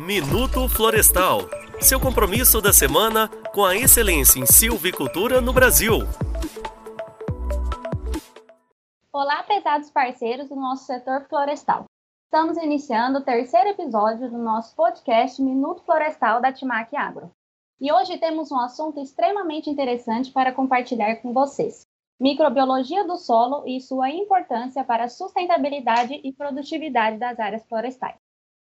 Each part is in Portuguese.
Minuto Florestal seu compromisso da semana com a excelência em silvicultura no Brasil. Olá, pesados parceiros do nosso setor florestal. Estamos iniciando o terceiro episódio do nosso podcast Minuto Florestal da Timac Agro. E hoje temos um assunto extremamente interessante para compartilhar com vocês: microbiologia do solo e sua importância para a sustentabilidade e produtividade das áreas florestais.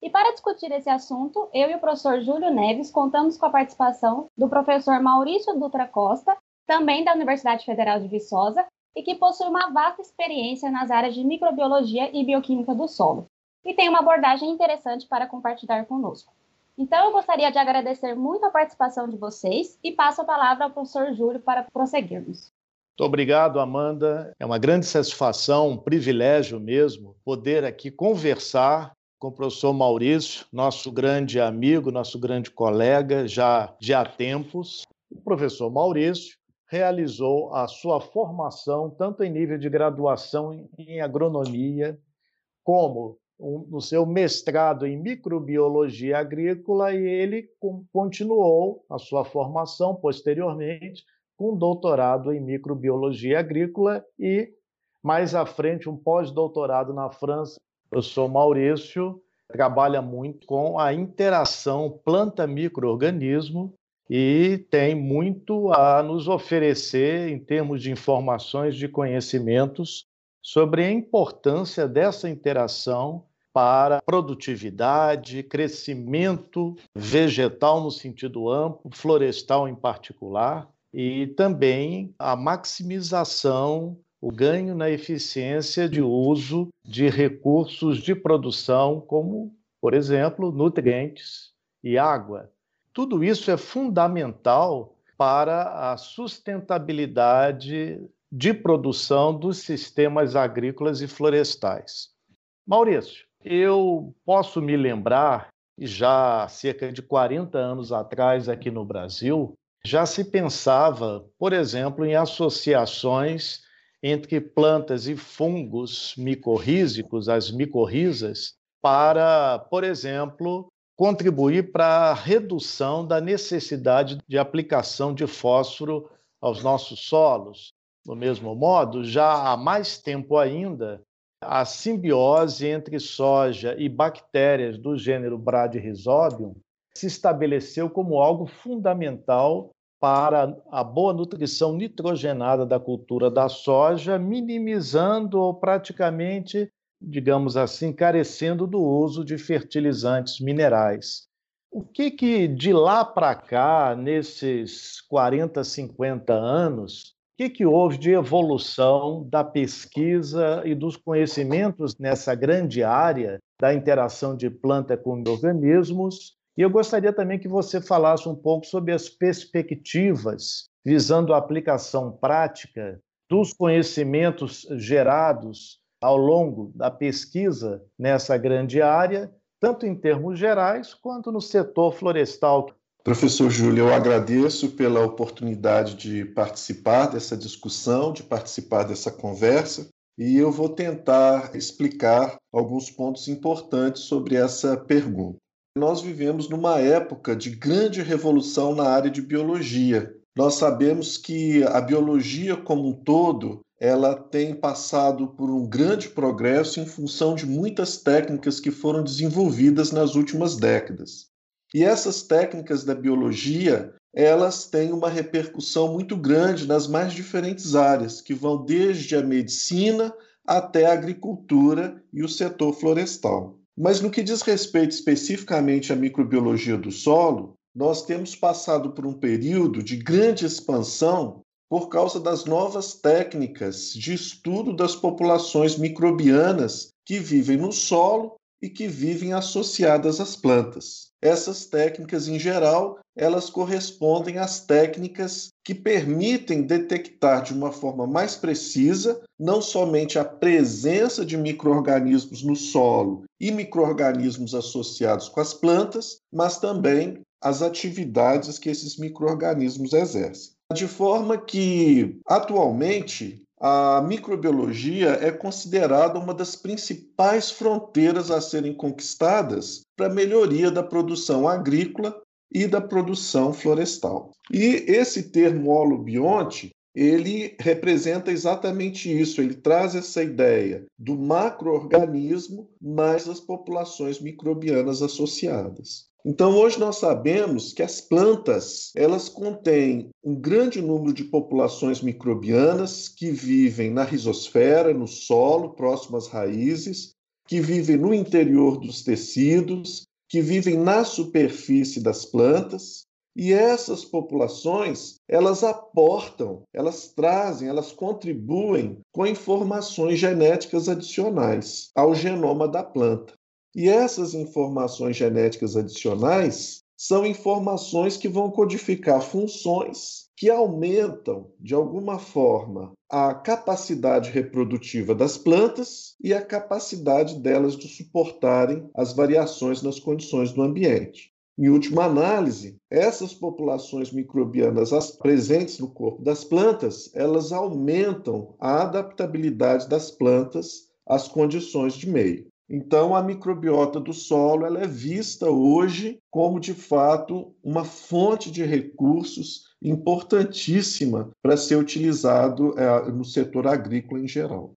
E para discutir esse assunto, eu e o professor Júlio Neves contamos com a participação do professor Maurício Dutra Costa, também da Universidade Federal de Viçosa, e que possui uma vasta experiência nas áreas de microbiologia e bioquímica do solo, e tem uma abordagem interessante para compartilhar conosco. Então, eu gostaria de agradecer muito a participação de vocês e passo a palavra ao professor Júlio para prosseguirmos. Muito obrigado, Amanda. É uma grande satisfação, um privilégio mesmo, poder aqui conversar com o professor Maurício, nosso grande amigo, nosso grande colega, já, já há tempos. O professor Maurício realizou a sua formação tanto em nível de graduação em agronomia, como no seu mestrado em microbiologia agrícola, e ele continuou a sua formação posteriormente com doutorado em microbiologia agrícola e, mais à frente, um pós-doutorado na França. Eu sou Maurício, trabalha muito com a interação planta-microorganismo e tem muito a nos oferecer em termos de informações, de conhecimentos sobre a importância dessa interação para produtividade, crescimento vegetal no sentido amplo, florestal em particular, e também a maximização, o ganho na eficiência de uso de recursos de produção, como, por exemplo, nutrientes e água. Tudo isso é fundamental para a sustentabilidade de produção dos sistemas agrícolas e florestais. Maurício, eu posso me lembrar, já há cerca de 40 anos atrás aqui no Brasil, já se pensava, por exemplo, em associações entre plantas e fungos micorrízicos, as micorrizas, para, por exemplo, contribuir para a redução da necessidade de aplicação de fósforo aos nossos solos. Do mesmo modo, já há mais tempo ainda, a simbiose entre soja e bactérias do gênero Bradyrhizobium se estabeleceu como algo fundamental para a boa nutrição nitrogenada da cultura da soja, minimizando ou praticamente digamos assim, carecendo do uso de fertilizantes minerais. O que que de lá para cá, nesses 40, 50 anos, o que, que houve de evolução da pesquisa e dos conhecimentos nessa grande área da interação de planta com organismos? E eu gostaria também que você falasse um pouco sobre as perspectivas visando a aplicação prática dos conhecimentos gerados ao longo da pesquisa nessa grande área, tanto em termos gerais quanto no setor florestal. Professor Júlio, eu agradeço pela oportunidade de participar dessa discussão, de participar dessa conversa, e eu vou tentar explicar alguns pontos importantes sobre essa pergunta. Nós vivemos numa época de grande revolução na área de biologia. Nós sabemos que a biologia como um todo ela tem passado por um grande progresso em função de muitas técnicas que foram desenvolvidas nas últimas décadas. E essas técnicas da biologia, elas têm uma repercussão muito grande nas mais diferentes áreas, que vão desde a medicina até a agricultura e o setor florestal. Mas no que diz respeito especificamente à microbiologia do solo, nós temos passado por um período de grande expansão por causa das novas técnicas de estudo das populações microbianas que vivem no solo e que vivem associadas às plantas. Essas técnicas, em geral, elas correspondem às técnicas que permitem detectar de uma forma mais precisa não somente a presença de microorganismos no solo e microorganismos associados com as plantas, mas também as atividades que esses microorganismos exercem. De forma que, atualmente, a microbiologia é considerada uma das principais fronteiras a serem conquistadas para a melhoria da produção agrícola e da produção florestal. E esse termo holobionte, ele representa exatamente isso, ele traz essa ideia do macroorganismo mais as populações microbianas associadas. Então, hoje nós sabemos que as plantas, elas contêm um grande número de populações microbianas que vivem na rizosfera, no solo, próximo às raízes, que vivem no interior dos tecidos, que vivem na superfície das plantas, e essas populações, elas aportam, elas trazem, elas contribuem com informações genéticas adicionais ao genoma da planta. E essas informações genéticas adicionais são informações que vão codificar funções que aumentam, de alguma forma, a capacidade reprodutiva das plantas e a capacidade delas de suportarem as variações nas condições do ambiente. Em última análise, essas populações microbianas presentes no corpo das plantas, elas aumentam a adaptabilidade das plantas às condições de meio. Então, a microbiota do solo ela é vista hoje como, de fato, uma fonte de recursos importantíssima para ser utilizado é, no setor agrícola em geral.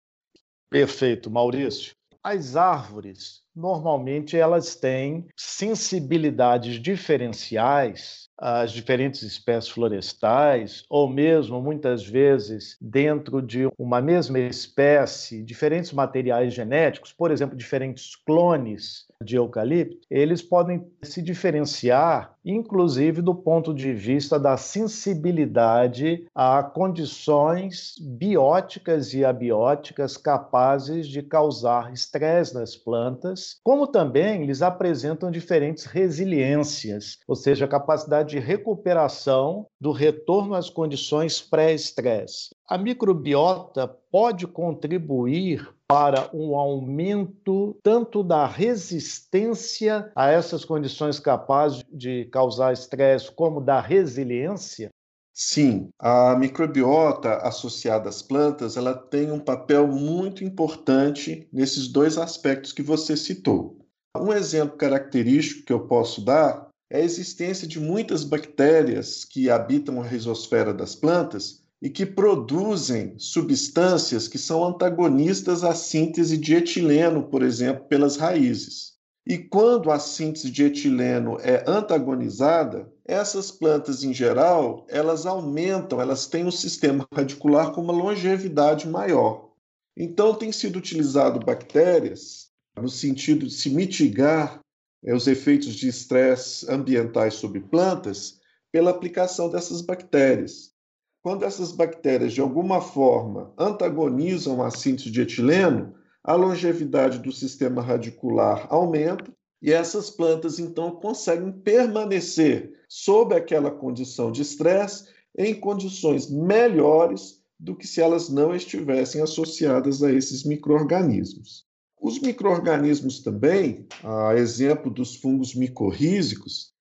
Perfeito, Maurício. As árvores, normalmente, elas têm sensibilidades diferenciais as diferentes espécies florestais, ou mesmo, muitas vezes, dentro de uma mesma espécie, diferentes materiais genéticos, por exemplo, diferentes clones de eucalipto, eles podem se diferenciar, inclusive do ponto de vista da sensibilidade a condições bióticas e abióticas capazes de causar estresse nas plantas, como também eles apresentam diferentes resiliências, ou seja, a capacidade de recuperação do retorno às condições pré-estresse. A microbiota pode contribuir para um aumento tanto da resistência a essas condições capazes de causar estresse, como da resiliência? Sim, a microbiota associada às plantas, ela tem um papel muito importante nesses dois aspectos que você citou. Um exemplo característico que eu posso dar é a existência de muitas bactérias que habitam a rizosfera das plantas e que produzem substâncias que são antagonistas à síntese de etileno, por exemplo, pelas raízes. E quando a síntese de etileno é antagonizada, essas plantas em geral, elas aumentam, elas têm um sistema radicular com uma longevidade maior. Então tem sido utilizado bactérias no sentido de se mitigar é, os efeitos de estresse ambientais sobre plantas pela aplicação dessas bactérias. Quando essas bactérias, de alguma forma, antagonizam a síntese de etileno, a longevidade do sistema radicular aumenta e essas plantas, então, conseguem permanecer sob aquela condição de estresse em condições melhores do que se elas não estivessem associadas a esses micro-organismos. Os micro-organismos também, a exemplo dos fungos micorrízicos,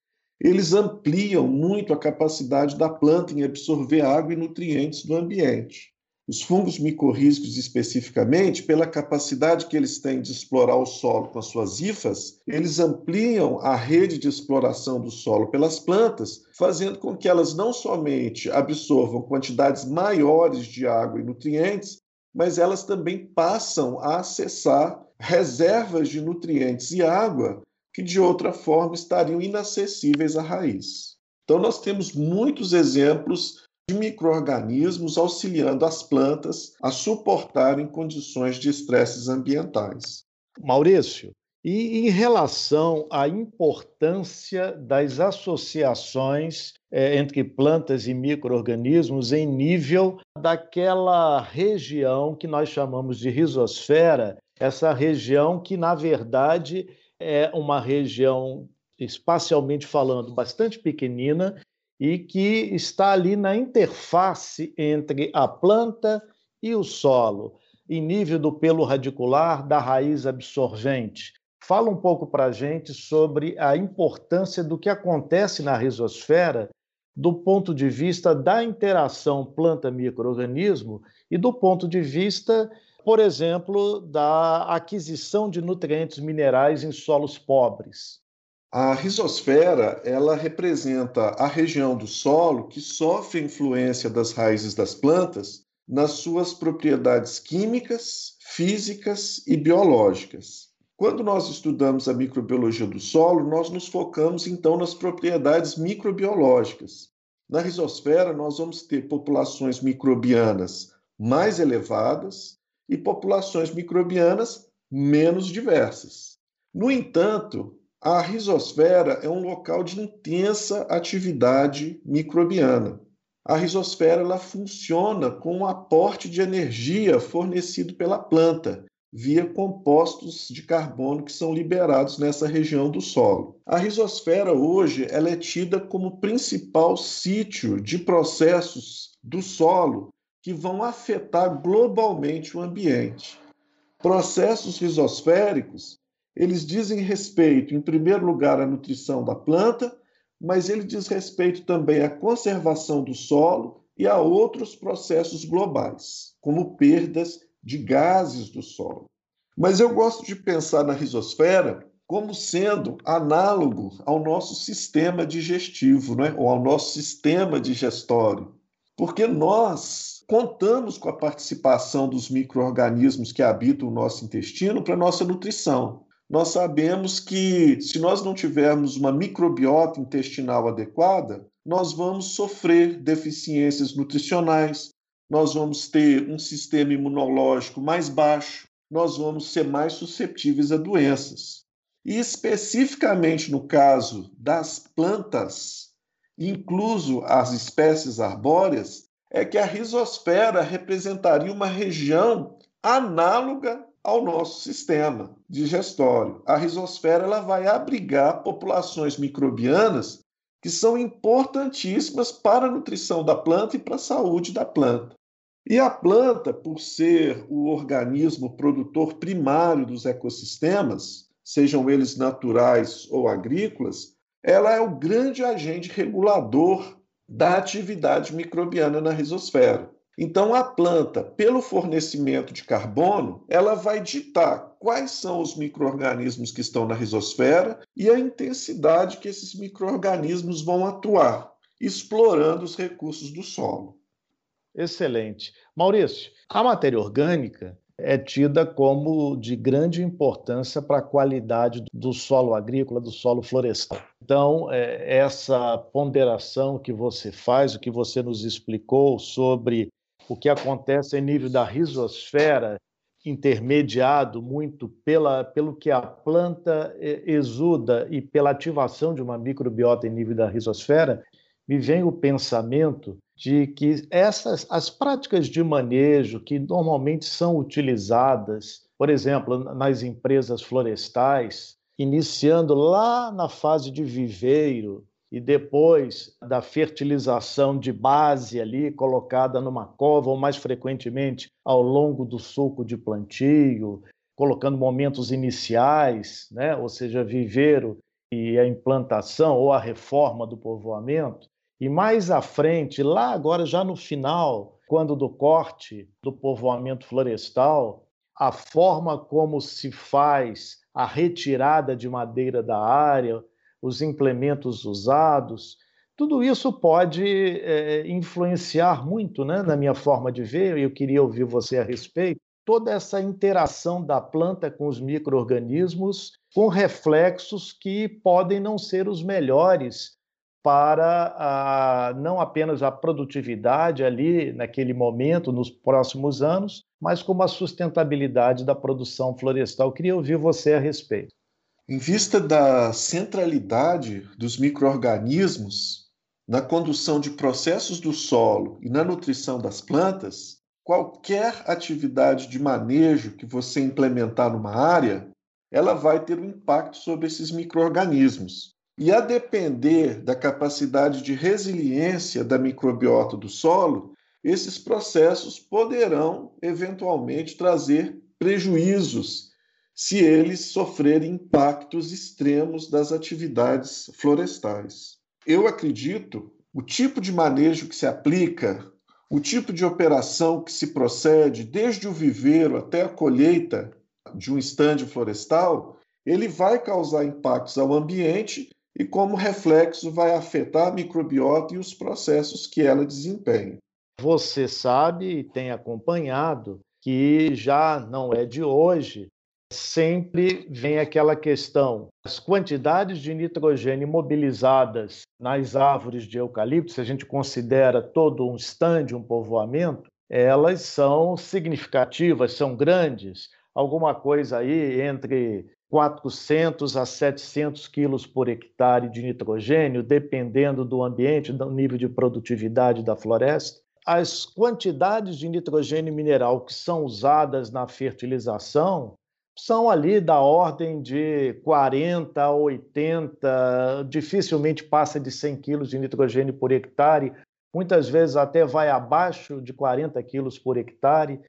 eles ampliam muito a capacidade da planta em absorver água e nutrientes do ambiente. Os fungos micorrízicos, especificamente, pela capacidade que eles têm de explorar o solo com as suas hifas, eles ampliam a rede de exploração do solo pelas plantas, fazendo com que elas não somente absorvam quantidades maiores de água e nutrientes, mas elas também passam a acessar reservas de nutrientes e água que de outra forma estariam inacessíveis à raiz. Então, nós temos muitos exemplos de micro-organismos auxiliando as plantas a suportarem condições de estresses ambientais. Maurício, e em relação à importância das associações é, entre plantas e micro-organismos em nível daquela região que nós chamamos de rizosfera essa região que, na verdade, é uma região, espacialmente falando, bastante pequenina e que está ali na interface entre a planta e o solo, em nível do pelo radicular, da raiz absorvente. Fala um pouco para a gente sobre a importância do que acontece na rizosfera do ponto de vista da interação planta-microorganismo e do ponto de vista, por exemplo, da aquisição de nutrientes minerais em solos pobres. A rizosfera, ela representa a região do solo que sofre influência das raízes das plantas nas suas propriedades químicas, físicas e biológicas. Quando nós estudamos a microbiologia do solo, nós nos focamos então nas propriedades microbiológicas. Na rizosfera, nós vamos ter populações microbianas mais elevadas e populações microbianas menos diversas. No entanto, a rizosfera é um local de intensa atividade microbiana. A rizosfera ela funciona com um aporte de energia fornecido pela planta via compostos de carbono que são liberados nessa região do solo. A rizosfera hoje ela é tida como principal sítio de processos do solo que vão afetar globalmente o ambiente. Processos rizosféricos, eles dizem respeito, em primeiro lugar, à nutrição da planta, mas ele diz respeito também à conservação do solo e a outros processos globais, como perdas de gases do solo. Mas eu gosto de pensar na rizosfera como sendo análogo ao nosso sistema digestivo, né? ou ao nosso sistema digestório, porque nós contamos com a participação dos micro-organismos que habitam o nosso intestino para nossa nutrição. Nós sabemos que se nós não tivermos uma microbiota intestinal adequada, nós vamos sofrer deficiências nutricionais, nós vamos ter um sistema imunológico mais baixo, nós vamos ser mais suscetíveis a doenças. E especificamente no caso das plantas, incluso as espécies arbóreas, é que a rizosfera representaria uma região análoga ao nosso sistema digestório. A rizosfera ela vai abrigar populações microbianas que são importantíssimas para a nutrição da planta e para a saúde da planta. E a planta, por ser o organismo produtor primário dos ecossistemas, sejam eles naturais ou agrícolas, ela é o grande agente regulador da atividade microbiana na rizosfera. Então, a planta, pelo fornecimento de carbono, ela vai ditar quais são os micro-organismos que estão na rizosfera e a intensidade que esses micro-organismos vão atuar, explorando os recursos do solo. Excelente. Maurício, a matéria orgânica é tida como de grande importância para a qualidade do solo agrícola, do solo florestal. Então, é, essa ponderação que você faz, o que você nos explicou sobre o que acontece em nível da rizosfera, intermediado muito pela, pelo que a planta exuda e pela ativação de uma microbiota em nível da rizosfera, me vem o pensamento de que essas as práticas de manejo que normalmente são utilizadas, por exemplo, nas empresas florestais, iniciando lá na fase de viveiro, e depois da fertilização de base ali colocada numa cova ou mais frequentemente ao longo do suco de plantio, colocando momentos iniciais, né? ou seja, viveiro e a implantação ou a reforma do povoamento. E mais à frente, lá agora já no final, quando do corte do povoamento florestal, a forma como se faz a retirada de madeira da área, os implementos usados, tudo isso pode é, influenciar muito né, na minha forma de ver, e eu queria ouvir você a respeito, toda essa interação da planta com os micro-organismos, com reflexos que podem não ser os melhores para a, não apenas a produtividade ali naquele momento, nos próximos anos, mas como a sustentabilidade da produção florestal. Queria ouvir você a respeito. Em vista da centralidade dos microorganismos na condução de processos do solo e na nutrição das plantas, qualquer atividade de manejo que você implementar numa área, ela vai ter um impacto sobre esses microorganismos. E a depender da capacidade de resiliência da microbiota do solo, esses processos poderão eventualmente trazer prejuízos se eles sofrerem impactos extremos das atividades florestais. Eu acredito o tipo de manejo que se aplica, o tipo de operação que se procede, desde o viveiro até a colheita de um estande florestal, ele vai causar impactos ao ambiente e, como reflexo, vai afetar a microbiota e os processos que ela desempenha. Você sabe e tem acompanhado que já não é de hoje, sempre vem aquela questão: as quantidades de nitrogênio mobilizadas nas árvores de eucalipto, se a gente considera todo um estande, um povoamento, elas são significativas, são grandes, alguma coisa aí entre 400 a 700 quilos por hectare de nitrogênio, dependendo do ambiente, do nível de produtividade da floresta. As quantidades de nitrogênio mineral que são usadas na fertilização são ali da ordem de 40 a 80, dificilmente passa de 100 quilos de nitrogênio por hectare, muitas vezes até vai abaixo de 40 quilos por hectare.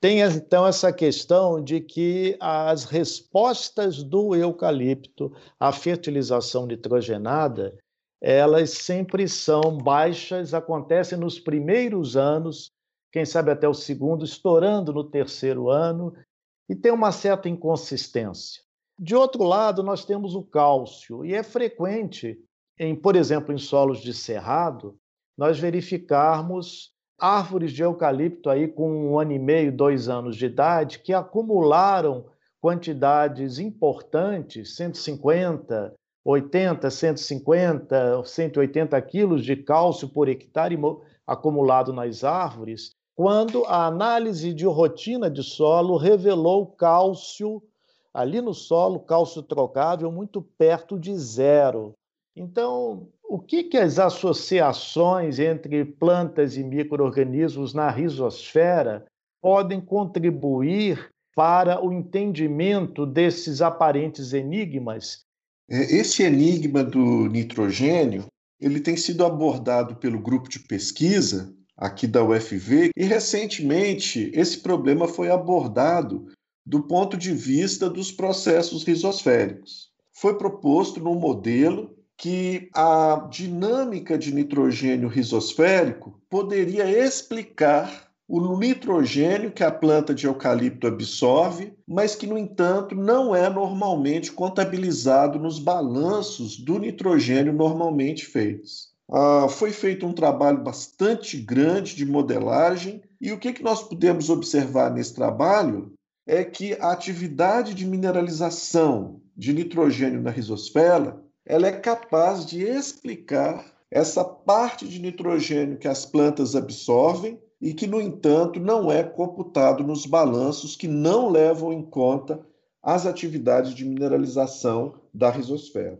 Tem então essa questão de que as respostas do eucalipto à fertilização nitrogenada, elas sempre são baixas, acontecem nos primeiros anos, quem sabe até o segundo, estourando no terceiro ano, e tem uma certa inconsistência. De outro lado, nós temos o cálcio, e é frequente, em, por exemplo, em solos de cerrado, nós verificarmos árvores de eucalipto aí com um ano e meio, dois anos de idade, que acumularam quantidades importantes, 150, 80, 150, 180 quilos de cálcio por hectare acumulado nas árvores, quando a análise de rotina de solo revelou cálcio ali no solo, cálcio trocável muito perto de zero. Então, o que, que as associações entre plantas e micro-organismos na rizosfera podem contribuir para o entendimento desses aparentes enigmas? É, esse enigma do nitrogênio ele tem sido abordado pelo grupo de pesquisa aqui da UFV e recentemente esse problema foi abordado do ponto de vista dos processos rizosféricos. Foi proposto num modelo que a dinâmica de nitrogênio rizosférico poderia explicar o nitrogênio que a planta de eucalipto absorve, mas que, no entanto, não é normalmente contabilizado nos balanços do nitrogênio normalmente feitos. Ah, foi feito um trabalho bastante grande de modelagem, e o que, que nós podemos observar nesse trabalho é que a atividade de mineralização de nitrogênio na rizosfera ela é capaz de explicar essa parte de nitrogênio que as plantas absorvem e que, no entanto, não é computado nos balanços que não levam em conta as atividades de mineralização da rizosfera.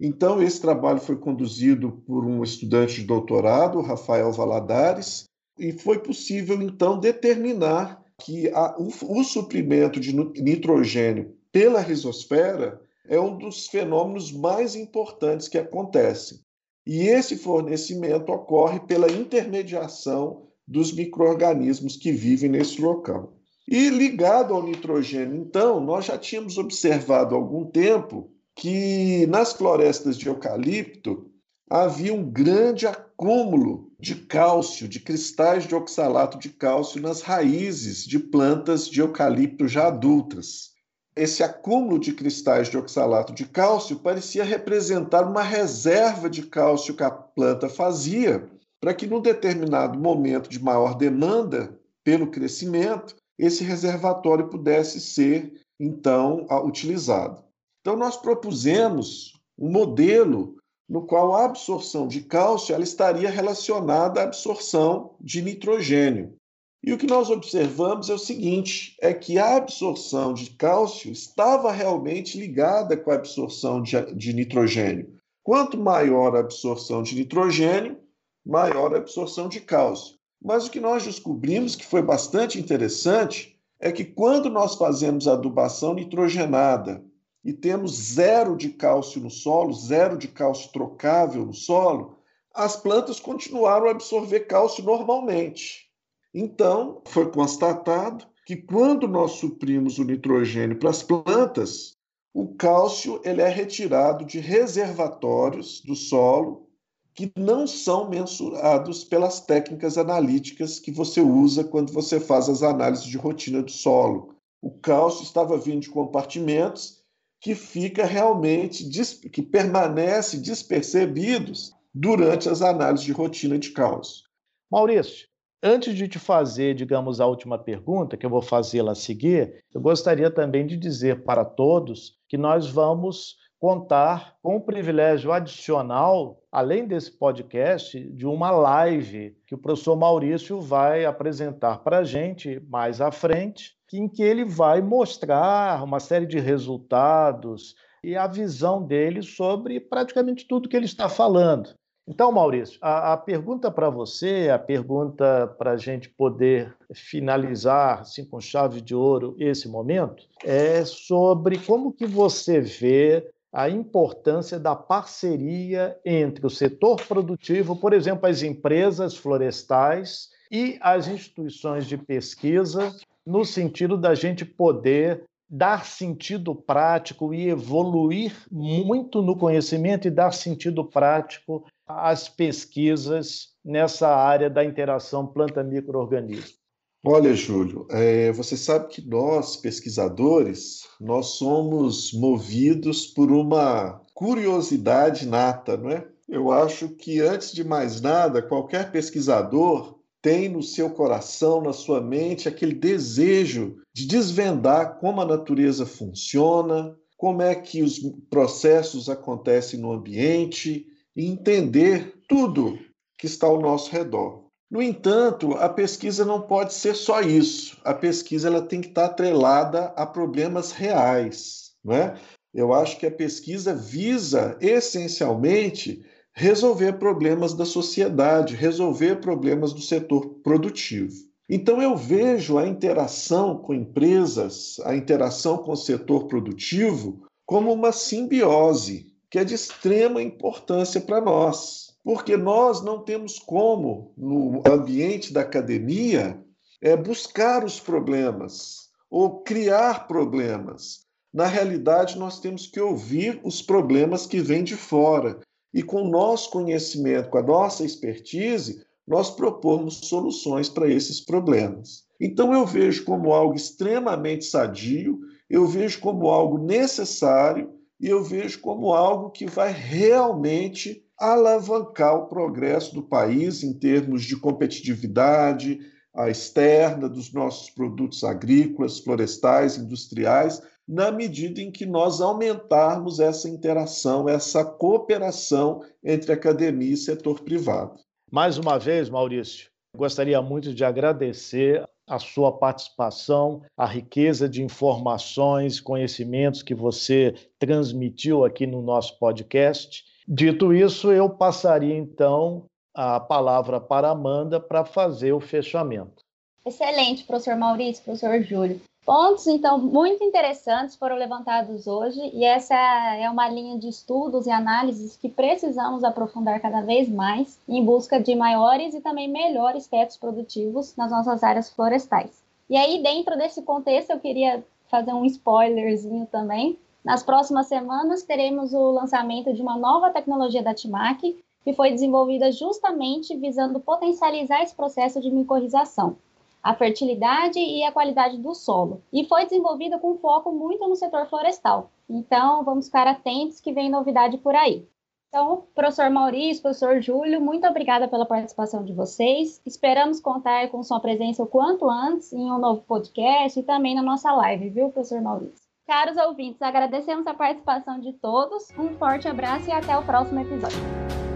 Então, esse trabalho foi conduzido por um estudante de doutorado, Rafael Valadares, e foi possível, então, determinar que a, o, o suprimento de nitrogênio pela rizosfera é um dos fenômenos mais importantes que acontecem. E esse fornecimento ocorre pela intermediação dos micro-organismos que vivem nesse local. E ligado ao nitrogênio, então, nós já tínhamos observado há algum tempo que nas florestas de eucalipto havia um grande acúmulo de cálcio, de cristais de oxalato de cálcio nas raízes de plantas de eucalipto já adultas esse acúmulo de cristais de oxalato de cálcio parecia representar uma reserva de cálcio que a planta fazia para que, num determinado momento de maior demanda pelo crescimento, esse reservatório pudesse ser, então, utilizado. Então, nós propusemos um modelo no qual a absorção de cálcio ela estaria relacionada à absorção de nitrogênio. E o que nós observamos é o seguinte: é que a absorção de cálcio estava realmente ligada com a absorção de, de nitrogênio. Quanto maior a absorção de nitrogênio, maior a absorção de cálcio. Mas o que nós descobrimos, que foi bastante interessante, é que quando nós fazemos adubação nitrogenada e temos zero de cálcio no solo, zero de cálcio trocável no solo, as plantas continuaram a absorver cálcio normalmente. Então, foi constatado que quando nós suprimos o nitrogênio para as plantas, o cálcio ele é retirado de reservatórios do solo que não são mensurados pelas técnicas analíticas que você usa quando você faz as análises de rotina do solo. O cálcio estava vindo de compartimentos que fica realmente que permanece despercebidos durante as análises de rotina de cálcio. Maurício, antes de te fazer, digamos, a última pergunta, que eu vou fazê-la a seguir, eu gostaria também de dizer para todos que nós vamos contar com o privilégio adicional, além desse podcast, de uma live que o professor Maurício vai apresentar para a gente mais à frente, em que ele vai mostrar uma série de resultados e a visão dele sobre praticamente tudo que ele está falando. Então, Maurício, a, a pergunta para você, a pergunta para a gente poder finalizar assim, com chave de ouro esse momento, é sobre como que você vê a importância da parceria entre o setor produtivo, por exemplo, as empresas florestais e as instituições de pesquisa, no sentido da gente poder dar sentido prático e evoluir muito no conhecimento e dar sentido prático às pesquisas nessa área da interação planta-microorganismo. Olha, Júlio, é, você sabe que nós, pesquisadores, nós somos movidos por uma curiosidade nata, não é? Eu acho que, antes de mais nada, qualquer pesquisador tem no seu coração, na sua mente, aquele desejo de desvendar como a natureza funciona, como é que os processos acontecem no ambiente e entender tudo que está ao nosso redor. No entanto, a pesquisa não pode ser só isso. A pesquisa ela tem que estar atrelada a problemas reais. Não é? Eu acho que a pesquisa visa essencialmente resolver problemas da sociedade, resolver problemas do setor produtivo. Então, eu vejo a interação com empresas, a interação com o setor produtivo, como uma simbiose que é de extrema importância para nós porque nós não temos como, no ambiente da academia, é, buscar os problemas ou criar problemas. Na realidade, nós temos que ouvir os problemas que vêm de fora e, com o nosso conhecimento, com a nossa expertise, nós propomos soluções para esses problemas. Então, eu vejo como algo extremamente sadio, eu vejo como algo necessário e eu vejo como algo que vai realmente alavancar o progresso do país em termos de competitividade a externa dos nossos produtos agrícolas, florestais, industriais, na medida em que nós aumentarmos essa interação, essa cooperação entre academia e setor privado. Mais uma vez, Maurício, gostaria muito de agradecer a sua participação, a riqueza de informações, conhecimentos que você transmitiu aqui no nosso podcast. Dito isso, eu passaria então a palavra para Amanda para fazer o fechamento. Excelente, professor Maurício, professor Júlio. Pontos, então, muito interessantes foram levantados hoje, e essa é uma linha de estudos e análises que precisamos aprofundar cada vez mais em busca de maiores e também melhores tetos produtivos nas nossas áreas florestais. E aí, dentro desse contexto, eu queria fazer um spoilerzinho também, nas próximas semanas, teremos o lançamento de uma nova tecnologia da TIMAC, que foi desenvolvida justamente visando potencializar esse processo de micorrização, a fertilidade e a qualidade do solo. E foi desenvolvida com foco muito no setor florestal. Então, vamos ficar atentos que vem novidade por aí. Então, professor Maurício, professor Júlio, muito obrigada pela participação de vocês. Esperamos contar com sua presença o quanto antes em um novo podcast e também na nossa live, viu, professor Maurício? Caros ouvintes, agradecemos a participação de todos. Um forte abraço e até o próximo episódio.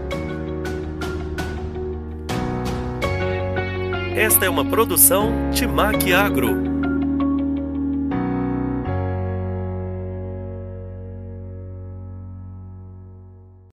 Esta é uma produção Timac Agro.